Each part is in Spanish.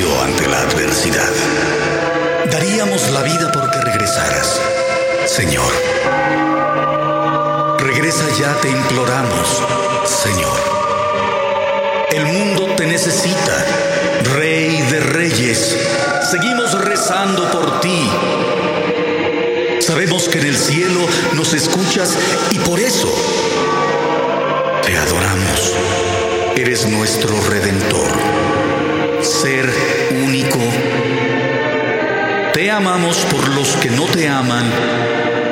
ante la adversidad. Daríamos la vida porque regresaras, Señor. Regresa ya, te imploramos, Señor. El mundo te necesita, Rey de Reyes. Seguimos rezando por ti. Sabemos que en el cielo nos escuchas y por eso te adoramos. Eres nuestro redentor, ser único. Te amamos por los que no te aman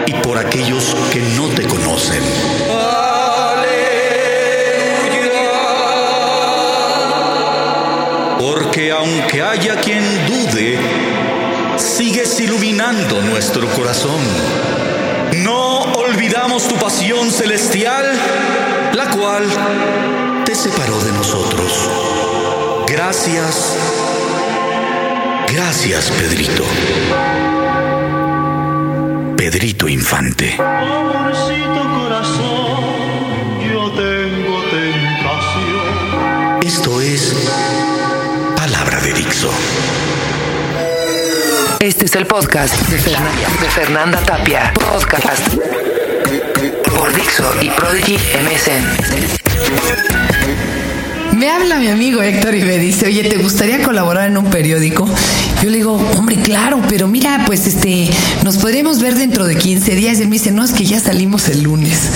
y por aquellos que no te conocen. Porque aunque haya quien dude, sigues iluminando nuestro corazón. No olvidamos tu pasión celestial, la cual te separó de nosotros. Gracias, gracias Pedrito. Pedrito Infante. Amorcito corazón, yo tengo tentación. Esto es Palabra de Dixo. Este es el podcast de Fernanda, de Fernanda Tapia. Podcast por Dixo y Prodigy MSN. Me habla mi amigo Héctor y me dice, oye, ¿te gustaría colaborar en un periódico? Yo le digo, hombre, claro, pero mira, pues este, nos podríamos ver dentro de 15 días. Y él me dice, no, es que ya salimos el lunes.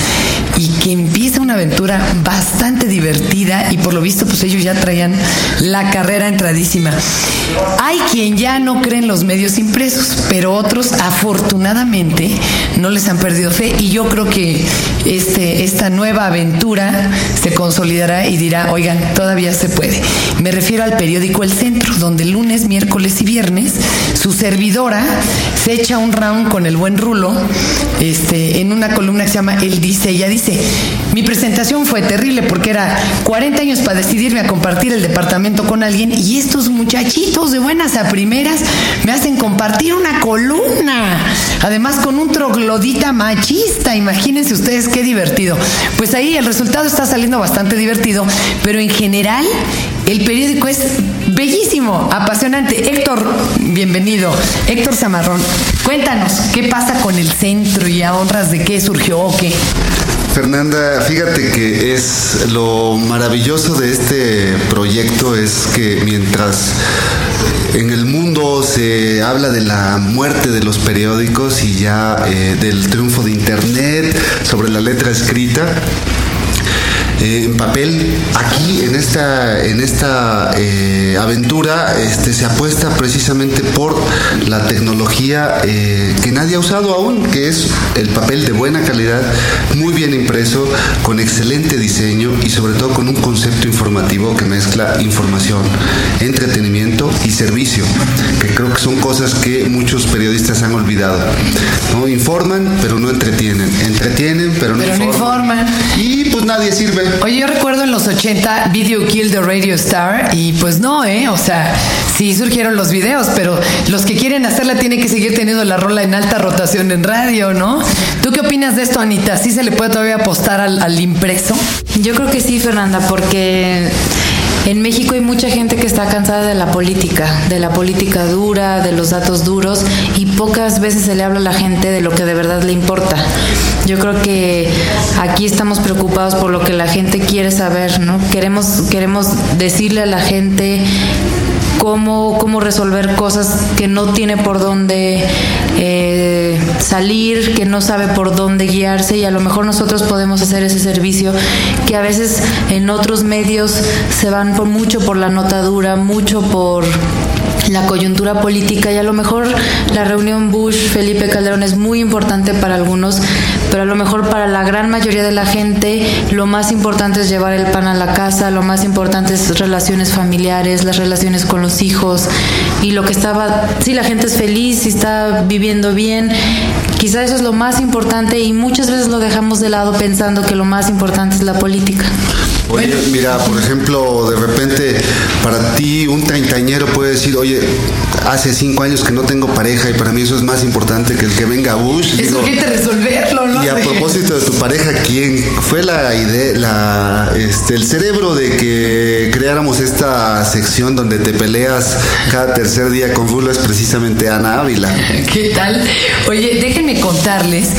Y que empieza una aventura bastante divertida y por lo visto, pues ellos ya traían la carrera entradísima. Hay quien ya no cree en los medios impresos, pero otros afortunadamente no les han perdido fe y yo creo que este, esta nueva aventura se consolidará y dirá, oigan, todavía se puede. Me refiero al periódico El Centro, donde lunes, miércoles y viernes su servidora se echa un round con el buen Rulo este, en una columna que se llama Él dice, ella dice, mi presentación fue terrible porque era 40 años para decidirme a compartir el departamento con alguien y estos muchachitos de buenas a primeras me hacen compartir una columna, además con un troglodita machista, imagínense ustedes qué divertido. Pues ahí el resultado está saliendo bastante divertido, pero en general el periódico es bellísimo, apasionante. Héctor, bienvenido. Héctor Zamarrón, cuéntanos, ¿qué pasa con el centro y a honras de qué surgió o qué? Fernanda, fíjate que es lo maravilloso de este proyecto es que mientras en el mundo se habla de la muerte de los periódicos y ya eh, del triunfo de Internet sobre la letra escrita, eh, en papel. Aquí en esta, en esta eh, aventura este, se apuesta precisamente por la tecnología eh, que nadie ha usado aún, que es el papel de buena calidad, muy bien impreso, con excelente diseño y sobre todo con un concepto informativo que mezcla información, entretenimiento y servicio, que creo que son cosas que muchos periodistas han olvidado. ¿no? Informan, pero no entretienen. Entretienen, pero no Pero no informan. informan. Y pues nadie sirve. Oye, yo recuerdo en los 80 Video Kill the Radio Star y pues no, ¿eh? O sea, sí surgieron los videos, pero los que quieren hacerla tienen que seguir teniendo la rola en alta rotación en radio, ¿no? ¿Tú qué opinas de esto, Anita? ¿Sí se le puede todavía apostar al, al impreso? Yo creo que sí, Fernanda, porque en México hay mucha gente que está cansada de la política, de la política dura, de los datos duros, y pocas veces se le habla a la gente de lo que de verdad le importa. Yo creo que aquí estamos preocupados por lo que la gente quiere saber, ¿no? Queremos, queremos decirle a la gente cómo, cómo resolver cosas que no tiene por dónde eh, salir, que no sabe por dónde guiarse y a lo mejor nosotros podemos hacer ese servicio que a veces en otros medios se van por mucho por la nota dura, mucho por la coyuntura política y a lo mejor la reunión Bush-Felipe Calderón es muy importante para algunos, pero a lo mejor para la gran mayoría de la gente lo más importante es llevar el pan a la casa, lo más importante es relaciones familiares, las relaciones con los hijos y lo que estaba, si la gente es feliz, si está viviendo bien, quizá eso es lo más importante y muchas veces lo dejamos de lado pensando que lo más importante es la política. Oye, mira, por ejemplo, de repente para ti un treintañero puede decir, oye, hace cinco años que no tengo pareja y para mí eso es más importante que el que venga Bush. Es Digo, urgente y a propósito de tu pareja, ¿quién fue la idea, la, este, el cerebro de que creáramos esta sección donde te peleas cada tercer día con Rulo es precisamente Ana Ávila? ¿Qué tal? Oye, déjenme contarles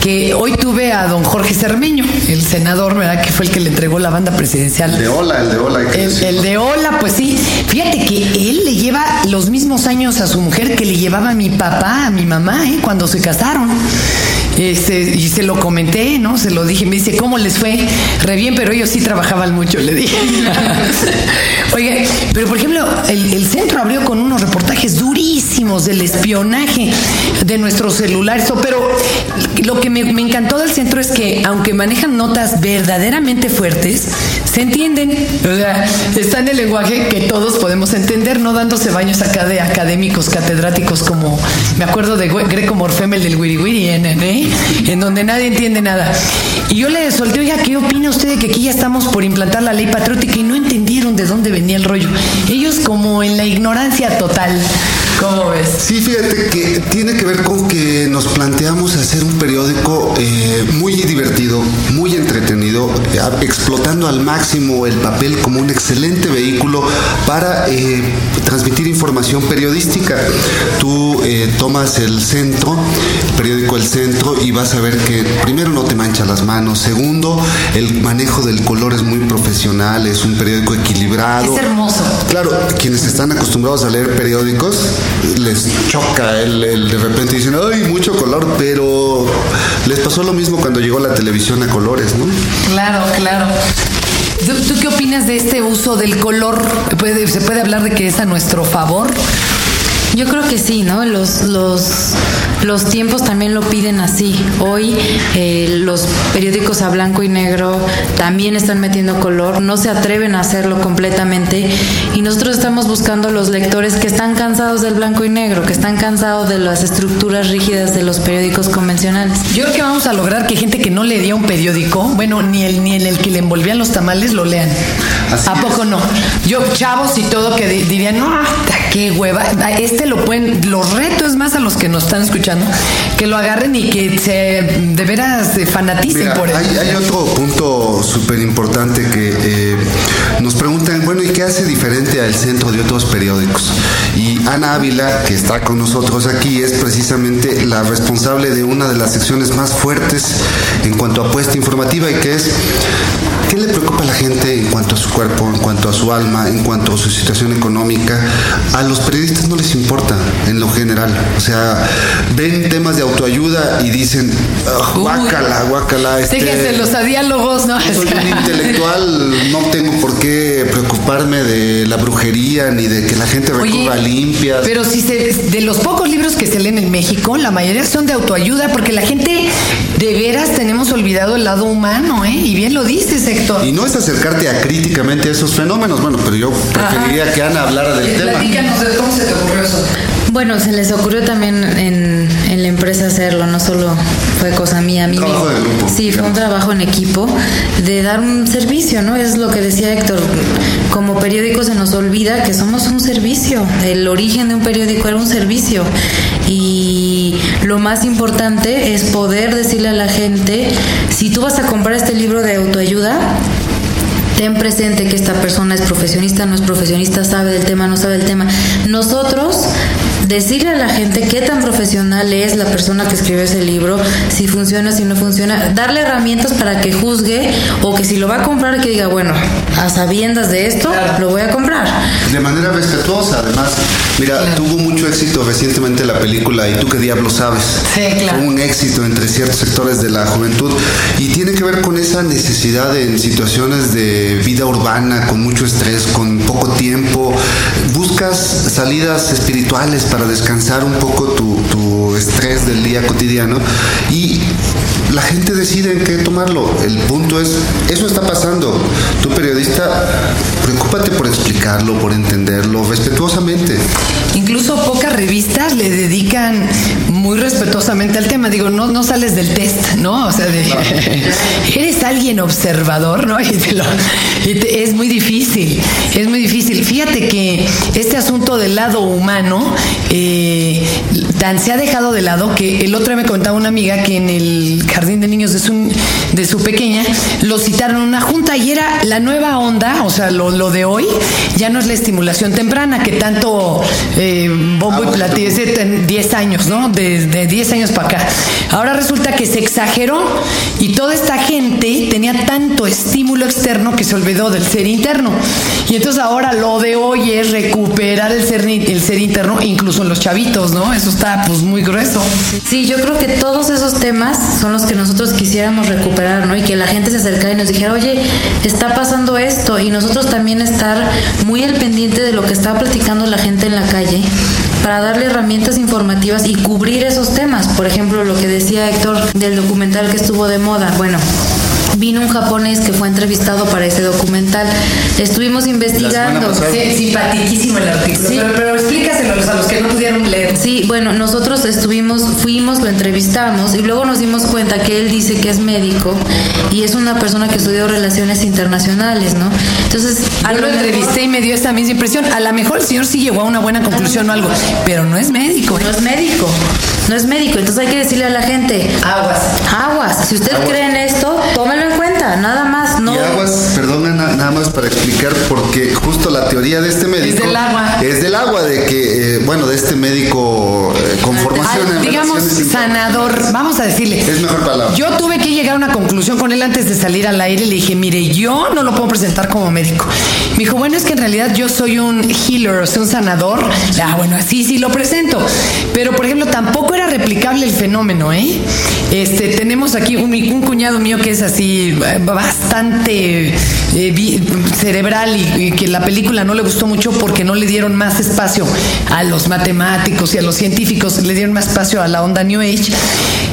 que hoy tuve a don Jorge Cermeño, el senador, ¿verdad? Que fue el que le entregó la banda presidencial. El de Hola, el de Hola. El, el de Hola, pues sí. Fíjate que él le lleva los mismos años a su mujer que le llevaba a mi papá, a mi mamá, ¿eh? cuando se casaron. Este, y se lo comenté, ¿no? Se lo dije. Me dice, ¿cómo les fue? Re bien, pero ellos sí trabajaban mucho, le dije. Oye, pero por ejemplo, el, el centro abrió con unos reportajes durísimos del espionaje de nuestros celulares. Pero lo que me, me encantó del centro es que, aunque manejan notas verdaderamente fuertes, se entienden. O sea, está en el lenguaje que todos podemos entender, no dándose baños acá de académicos, catedráticos, como me acuerdo de Gre- Greco Morfemel del Wiri Wiri, en, en- en donde nadie entiende nada. Y yo le solté, oiga, ¿qué opina usted de que aquí ya estamos por implantar la ley patriótica y no entendieron de dónde venía el rollo? Ellos como en la ignorancia total. ¿Cómo ves? Sí, fíjate que tiene que ver con que nos planteamos hacer un periódico eh, muy divertido, muy entretenido, eh, explotando al máximo el papel como un excelente vehículo para eh, transmitir información periodística. Tú eh, tomas el centro, el periódico El Centro, y vas a ver que primero no te mancha las manos, segundo, el manejo del color es muy profesional, es un periódico equilibrado. Es hermoso. Claro, quienes están acostumbrados a leer periódicos les choca el, de repente dicen, ay, mucho color, pero les pasó lo mismo cuando llegó la televisión a colores, ¿no? Claro, claro. ¿Tú, qué opinas de este uso del color? ¿Puede- ¿Se puede hablar de que es a nuestro favor? Yo creo que sí, ¿no? Los, los, los tiempos también lo piden así. Hoy eh, los periódicos a blanco y negro también están metiendo color, no se atreven a hacerlo completamente y nosotros estamos buscando los lectores que están cansados del blanco y negro, que están cansados de las estructuras rígidas de los periódicos convencionales. Yo creo que vamos a lograr que gente que no leía un periódico, bueno, ni el ni en el que le envolvían los tamales lo lean. Así ¿A poco no? Yo, chavos y todo, que di- dirían, no, hasta qué hueva. Este lo pueden, los retos más a los que nos están escuchando, que lo agarren y que se de veras eh, fanaticen Mira, por él. hay, hay otro punto súper importante que eh, nos preguntan, bueno, ¿y qué hace diferente al centro de otros periódicos? Y Ana Ávila, que está con nosotros aquí, es precisamente la responsable de una de las secciones más fuertes en cuanto a apuesta informativa y que es, ¿qué le preocupa a la gente en cuanto a su cuerpo, en cuanto a su alma, en cuanto a su situación económica? A los periodistas no les importa en lo general. O sea, ven temas de autoayuda y dicen, "Ah, guácala, guácala. Este, Déjenselos a diálogos, ¿no? soy un intelectual, no tengo por qué preocuparme de la brujería ni de que la gente recurra a limpias. Pero si se, de los pocos libros que se leen en México, la mayoría son de autoayuda, porque la gente de veras tenemos olvidado el lado humano, ¿eh? Y bien lo dices, Héctor. Y no es acercarte a críticamente a esos fenómenos, bueno, pero yo preferiría que Ana hablara del tema. Platícanos, ¿cómo se te ocurrió eso? Bueno, se les ocurrió también en, en la empresa hacerlo, no solo fue cosa mía. A mí Trabajo de grupo, Sí, fue un trabajo en equipo de dar un servicio, ¿no? Es lo que decía Héctor. Como periódico se nos olvida que somos un servicio. El origen de un periódico era un servicio. Y lo más importante es poder decirle a la gente, si tú vas a comprar este libro de autoayuda, Presente que esta persona es profesionista, no es profesionista, sabe del tema, no sabe del tema. Nosotros decirle a la gente qué tan profesional es la persona que escribió ese libro, si funciona, si no funciona, darle herramientas para que juzgue o que si lo va a comprar que diga, bueno, a sabiendas de esto, lo voy a comprar. De manera respetuosa, además. Mira, tuvo mucho éxito recientemente la película ¿Y tú qué diablo sabes? Sí, claro. Fue un éxito entre ciertos sectores de la juventud y tiene que ver con esa necesidad en situaciones de vida urbana, con mucho estrés, con poco tiempo. Buscas salidas espirituales para descansar un poco tu, tu estrés del día cotidiano y la gente decide en qué tomarlo. El punto es, eso está pasando. Tú periodista, preocúpate por explicarlo, por entenderlo respetuosamente. Incluso pocas revistas le dedican muy respetuosamente al tema. Digo, no, no sales del test, ¿no? O sea, de, eres alguien observador, ¿no? Y, te lo- y te- es muy difícil, es muy difícil. Fíjate que este asunto del lado humano eh, tan se ha dejado de lado que el otro día me contaba una amiga que en el jardín de niños de su, de su pequeña lo citaron en una junta y era la nueva onda, o sea, lo, lo de hoy, ya no es la estimulación temprana que tanto eh, bombo y platillo, es de ten- 10 años, ¿no? De, de 10 años para acá. Ahora resulta que se exageró y toda esta gente tenía tanto estímulo externo que se olvidó del ser interno. Y entonces ahora lo de hoy es recuperar el ser, el ser interno, incluso en los chavitos, ¿no? Eso está pues muy grueso. Sí, yo creo que todos esos temas son los que nosotros quisiéramos recuperar, ¿no? Y que la gente se acercara y nos dijera, oye, está pasando esto. Y nosotros también estar muy al pendiente de lo que está platicando la gente en la calle para darle herramientas informativas y cubrir esos temas. Por ejemplo, lo que decía Héctor del documental que estuvo de moda. Bueno. Vino un japonés que fue entrevistado para ese documental. Estuvimos investigando. Sí, simpaticísimo el artículo. Sí. Pero, pero explícaselo a los que no pudieron leer. Sí, bueno, nosotros estuvimos, fuimos, lo entrevistamos y luego nos dimos cuenta que él dice que es médico y es una persona que estudió relaciones internacionales, ¿no? Entonces, Yo lo mejor- entrevisté y me dio esa misma impresión. A lo mejor el señor sí llegó a una buena conclusión o algo, pero no es médico. ¿eh? No es médico, no es médico. Entonces hay que decirle a la gente, Aguas. aguas, si usted cree en esto, tómelo nada más, no. Y aguas, perdona na- nada más para explicar, porque justo la teoría de este médico del agua. es del agua, de que, eh, bueno, de este médico eh, con formación Ah, en digamos sanador, vamos a decirle. Es mejor palabra. Yo tuve que llegar a una conclusión con él antes de salir al aire. Le dije, mire, yo no lo puedo presentar como médico. Me dijo, bueno, es que en realidad yo soy un healer, o sea, un sanador. Ah, bueno, así sí lo presento. Pero, por ejemplo, tampoco era replicable el fenómeno, ¿eh? Este, tenemos aquí un, un cuñado mío que es así bastante eh, cerebral y, que la película no le gustó mucho porque no le dieron más espacio a los matemáticos y a los científicos, le dieron más espacio a la onda New Age.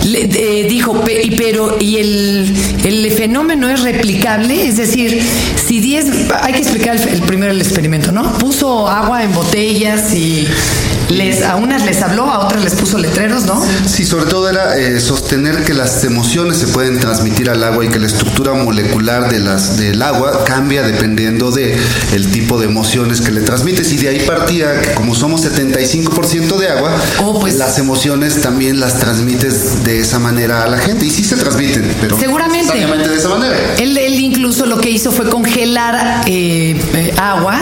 Le- eh, dijo, "Pe- y pero y el, el fenómeno es replicable, es decir, si 10, hay que explicar el, el primero el experimento, ¿no? Puso agua en botellas y les, a unas les habló, a otras les puso letreros, ¿no? Sí, sobre todo era eh, sostener que las emociones se pueden transmitir al agua y que la estructura molecular de las, del agua cambia dependiendo de el tipo de emociones que le transmites. Y de ahí partía que como somos 75% de agua, Oh, pues. las emociones también las transmites de esa manera a la gente. Y sí se transmiten, pero Seguramente. de esa manera. Él, él incluso lo que hizo fue congelar eh, eh, agua.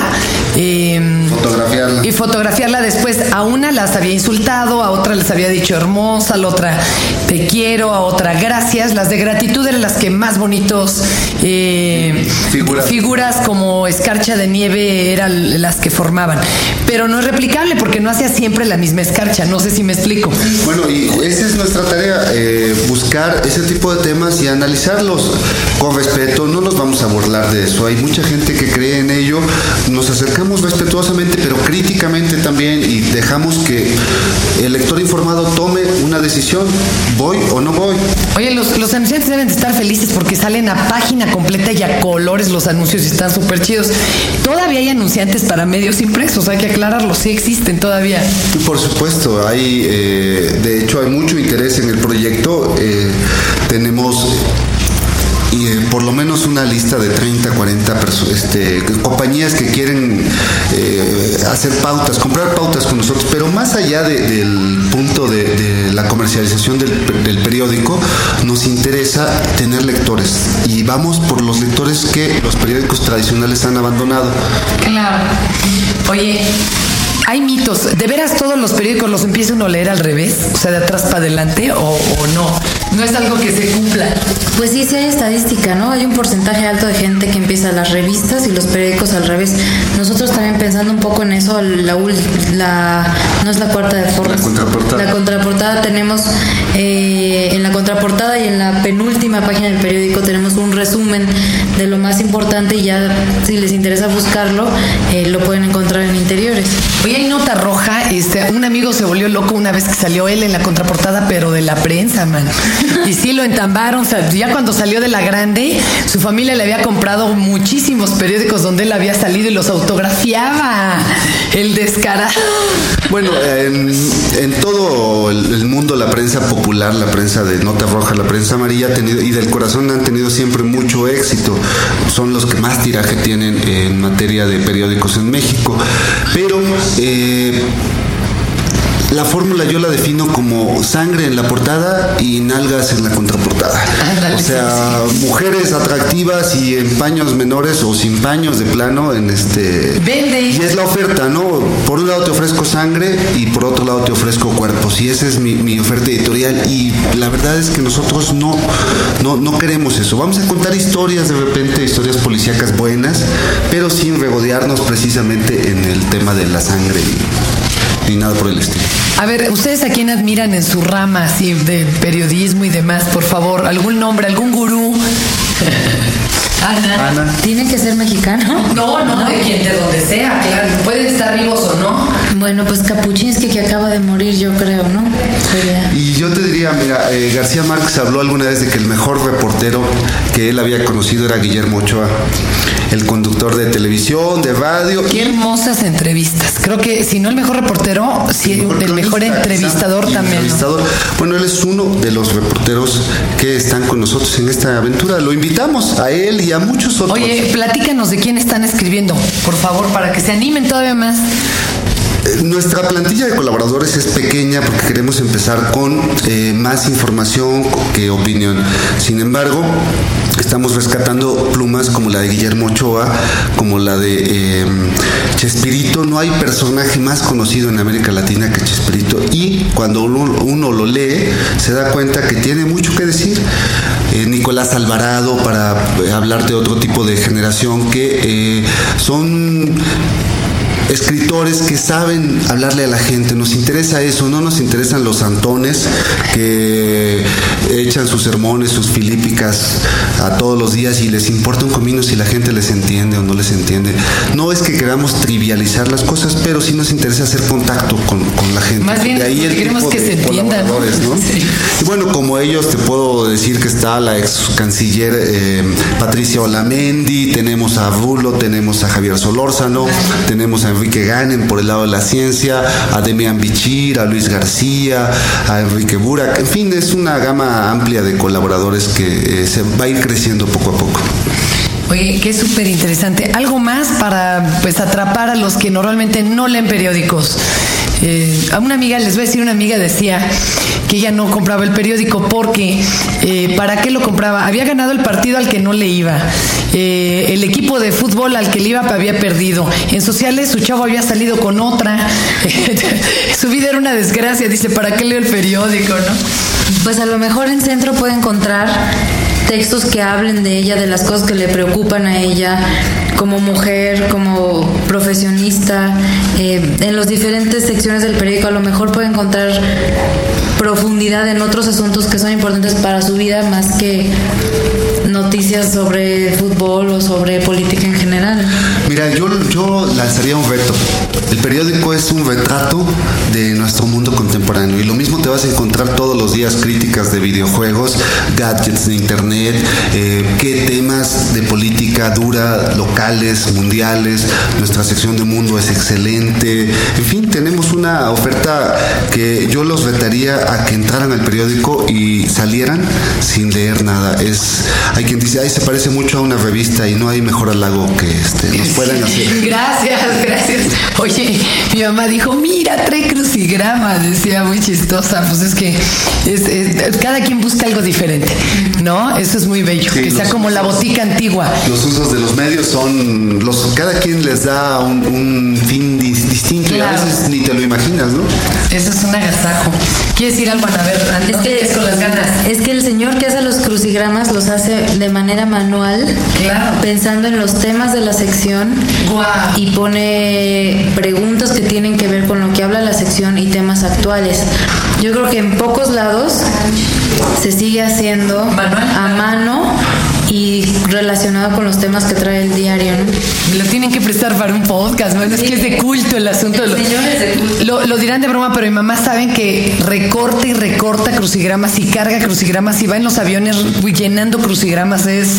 eh, Fotografiarla. Y fotografiarla después. A una las había insultado, a otra les había dicho hermosa, a la otra te quiero, a otra gracias. Las de gratitud eran las que más bonitos eh, Figuras. figuras como escarcha de nieve eran las que formaban. Pero no es replicable porque no hacía siempre la misma escarcha. No sé si me explico. Bueno, y esa es nuestra tarea, eh, buscar ese tipo de temas y analizarlos con respeto. No nos vamos a burlar de eso. Hay mucha gente que cree en ello. Nos acercamos respetuosamente, pero críticamente también y dejamos que el lector informado tome una decisión. ¿Voy o no voy? Oye, los, los anunciantes deben de estar felices porque salen a página completa y a colores los anuncios y están súper chidos. Todavía hay anunciantes para medios impresos, hay que aclararlo, sí existen todavía. Por supuesto, hay, eh, de hecho, hay mucho interés en el proyecto. Eh, tenemos y, eh, por lo menos una lista de 30, 40 perso- este, compañías que quieren eh, hacer pautas, comprar pautas con nosotros, pero más allá de- del punto de, la comercialización del, del periódico, nos interesa tener lectores y vamos por los lectores que los periódicos tradicionales han abandonado. Claro. Oye, hay mitos. ¿De veras todos los periódicos los empieza uno a leer al revés? O sea, de atrás para adelante o, o no. No es algo que se cumpla. Pues sí, sí hay estadística, ¿no? Hay un porcentaje alto de gente que empieza las revistas y los periódicos al revés. Nosotros también pensando un poco en eso, la, ul- la no es la cuarta de formas. La contraportada. La contraportada tenemos, eh, en la contraportada y en la penúltima página del periódico tenemos un resumen de lo más importante y ya si les interesa buscarlo, eh, lo pueden encontrar en interiores. Oye, hay nota roja. Este, un amigo se volvió loco una vez que salió él en la contraportada, pero de la prensa, man. Y sí lo entambaron. O sea, ya cuando salió de la grande, su familia le había comprado muchísimos periódicos donde él había salido y los autografiaba. El descarado. Bueno, en, en todo el, mundo la prensa popular, la prensa de nota roja, la prensa amarilla ha tenido, y del corazón han tenido siempre mucho éxito. Son los que más tiraje tienen en materia de periódicos en México. Pero eh, la fórmula yo la defino como sangre en la portada y nalgas en la contraportada. O sea, mujeres atractivas y en paños menores o sin paños de plano en este Vende. y es la oferta, ¿no? Por un lado te ofrezco sangre y por otro lado te ofrezco cuerpos y esa es mi, mi oferta editorial y la verdad es que nosotros no, no, no queremos eso. Vamos a contar historias de repente, historias policíacas buenas, pero sin regodearnos precisamente en el tema de la sangre ni nada por el estilo. A ver, ¿ustedes a quién admiran en su rama así de periodismo y demás? Por favor, algún nombre, algún gurú. Ana. Ana. ¿Tiene que ser mexicano? No, no, de quien, de donde sea, claro. Pueden estar vivos o no. Bueno, pues Kapuczynski que acaba de morir, yo creo, ¿no? Sería- Y yo te diría, mira, eh, García Márquez habló alguna vez de que el mejor reportero que él había conocido era Guillermo Ochoa, el conductor de televisión, de radio. Qué hermosas entrevistas. Creo que si no el mejor reportero, sí el mejor entrevistador exacto, también. Bueno, él es uno de los reporteros que están con nosotros en esta aventura. Lo invitamos a él y a muchos otros. Oye, platícanos de quién están escribiendo, por favor, para que se animen todavía más. Nuestra plantilla de colaboradores es pequeña porque queremos empezar con eh, más información que opinión. Sin embargo, estamos rescatando plumas como la de Guillermo Ochoa, como la de eh, Chespirito. No hay personaje más conocido en América Latina que Chespirito. Y cuando uno, lo lee, se da cuenta que tiene mucho que decir. Eh, Nicolás Alvarado, para hablarte de otro tipo de generación que son escritores que saben hablarle a la gente. Nos interesa eso, no nos interesan los santones que echan sus sermones, sus filípicas a todos los días y les importa un comino si la gente les entiende o no les entiende. No es que queramos trivializar las cosas, pero sí nos interesa hacer contacto con, con la gente. Más bien, De ahí el queremos que se entiendan, ¿no? colaboradores, ¿no? Sí. Y bueno, como ellos te puedo decir que está la ex canciller eh, Patricia Olamendi, tenemos a Rulo, tenemos a Javier Solórzano, tenemos a Enrique Ganen por el lado de la ciencia, a Demian Bichir, a Luis García, a Enrique Burak, en fin, es una gama amplia de colaboradores que eh, se va a ir creciendo poco a poco. Oye, qué súper interesante. Algo más para pues atrapar a los que normalmente no leen periódicos. Eh, a una amiga, les voy a decir, una amiga decía que ella no compraba el periódico porque eh, ¿para qué lo compraba? Había ganado el partido al que no le iba. Eh, el equipo de fútbol al que le iba había perdido. En sociales su chavo había salido con otra. su vida era una desgracia. Dice, ¿para qué leo el periódico? ¿no? Pues a lo mejor en centro puede encontrar textos que hablen de ella, de las cosas que le preocupan a ella, como mujer, como profesionista, eh, en las diferentes secciones del periódico a lo mejor puede encontrar profundidad en otros asuntos que son importantes para su vida más que noticias sobre fútbol o sobre política en general. Mira, yo, yo lanzaría un reto. El periódico es un retrato de nuestro mundo contemporáneo y lo mismo te vas a encontrar todos los días críticas de videojuegos, gadgets de internet, eh, qué temas de política dura, locales, mundiales, nuestra sección de mundo es excelente, en fin, tenemos una oferta que yo los retaría a que entraran al periódico y salieran sin leer nada. Es, hay quien dice, ay, se parece mucho a una revista y no hay mejor halago que este, nos puedan hacer. Gracias, gracias. Oye, mi mamá dijo, mira, trae crucigramas, decía muy chistosa. Pues es que es- es- cada quien busca algo diferente, ¿no? Eso es muy bello, Sí, que sea como la botica antigua. Los usos de los medios son, los, cada quien les da un, un fin dis- distinto y a veces ni te lo imaginas, ¿no? Eso es un agasajo. ¿Quieres decir algo, Ana? A ver, Ana, Es que, con las ganas. es que el señor que hace los crucigramas los hace de manera manual, Claro. pensando en los temas de la sección y pone preguntas que tienen que ver con lo que habla la sección y temas actuales. Yo creo que en pocos lados se sigue haciendo Manual. a mano y relacionado con los temas que trae el diario, ¿no? Me lo tienen que prestar para un podcast, bueno, es que es de culto el asunto. Lo, Señores de culto. lo, lo dirán de broma, pero mi mamá saben que recorta y recorta crucigramas y carga crucigramas y va en los aviones llenando crucigramas. Es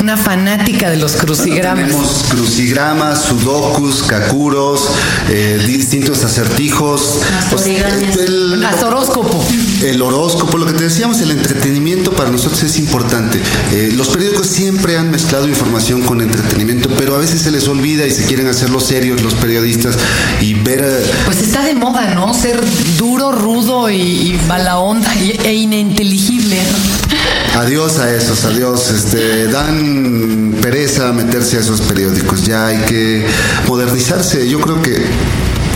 una fanática de los crucigramas. Tenemos crucigramas, sudokus, kakuros, eh, distintos acertijos. El, horóscopo. el horóscopo, lo que te decíamos, el entretenimiento para nosotros es importante. Eh, los periódicos siempre han mezclado información con entretenimiento, pero a veces se les olvida y se quieren hacerlo serios los periodistas y ver... Pues está de moda, ¿no? Ser duro, rudo y, y mala onda y- e ininteligible. Adiós a esos, adiós. Este, dan pereza meterse a esos periódicos. Ya hay que modernizarse. Yo creo que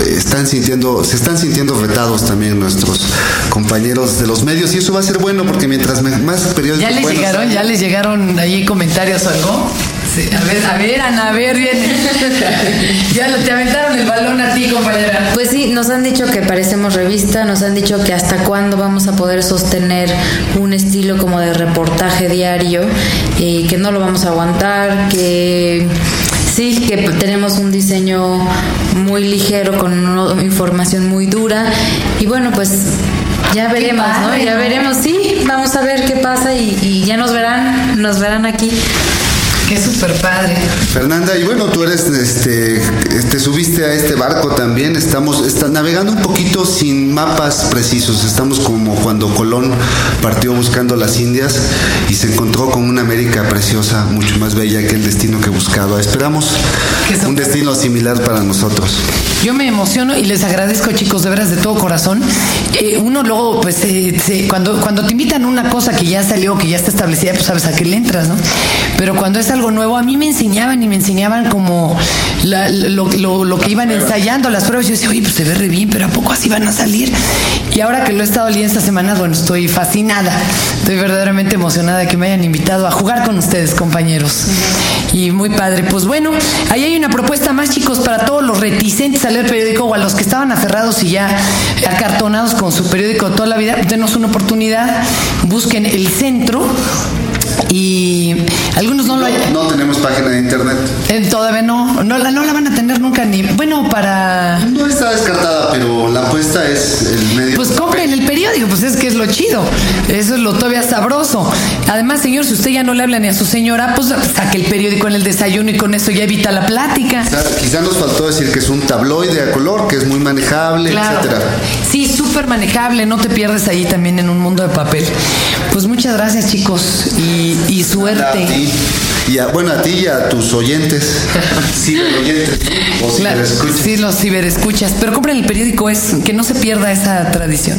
están sintiendo, se están sintiendo retados también nuestros compañeros de los medios y eso va a ser bueno porque mientras me- más periódicos ¿Ya les buenos llegaron, ya les llegaron ahí comentarios o algo? Sí, a ver, a ver, Ana, a ver, viene. ya te aventaron el balón a ti, compañera. Pues sí, nos han dicho que parecemos revista, nos han dicho que hasta cuándo vamos a poder sostener un estilo como de reportaje diario y que no lo vamos a aguantar, que sí, que tenemos un diseño muy ligero con una información muy dura y bueno, pues ya veremos, ¿no? Ya veremos, sí, vamos a ver qué pasa y, y ya nos verán, nos verán aquí. Qué súper padre. Fernanda, y bueno, tú eres, este, te subiste a este barco también, estamos está navegando un poquito sin mapas precisos, estamos como cuando Colón partió buscando las Indias y se encontró con una América preciosa, mucho más bella que el destino que buscaba. Esperamos un destino similar para nosotros. Yo me emociono y les agradezco, chicos, de veras de todo corazón. Eh, uno luego, pues, eh, se- cuando, cuando te invitan una cosa que ya salió, que ya está establecida, pues sabes a qué le entras, ¿no? Pero cuando es algo nuevo, a mí me enseñaban y me enseñaban como la- lo, lo- lo que iban ensayando, las pruebas. Yo decía, oye, pues se ve re bien, pero ¿a poco así van a salir? Y ahora que lo he estado leyendo esta semana, bueno, estoy fascinada. Estoy verdaderamente emocionada de que me hayan invitado a jugar con ustedes, compañeros. Y muy padre. Pues bueno, ahí hay una propuesta más, chicos, para todos los reticentes a leer periódico o a los que estaban aferrados y ya acartonados con su periódico toda la vida. Denos una oportunidad, busquen el centro y algunos no lo hay. No tenemos página de internet. eh, Todavía no, no la, no la van a tener nunca ni. Bueno, para. No está descartada, pero la apuesta es el medio. Pues compren pues es que es lo chido. Eso es lo todavía sabroso. Además, señor, si usted ya no le habla ni a su señora, pues saque el periódico en el desayuno y con eso ya evita la plática. Quizá, quizá nos faltó decir que es un tabloide a color, que es muy manejable, Claro. etcétera. Sí, súper manejable, no te pierdes ahí también en un mundo de papel. Pues muchas gracias, chicos, y, suerte. Y a- bueno, a ti y a tus oyentes. Sí, oyentes. O Claro, sí, los ciberescuchas, pero compren el periódico, es que no se pierda esa tradición.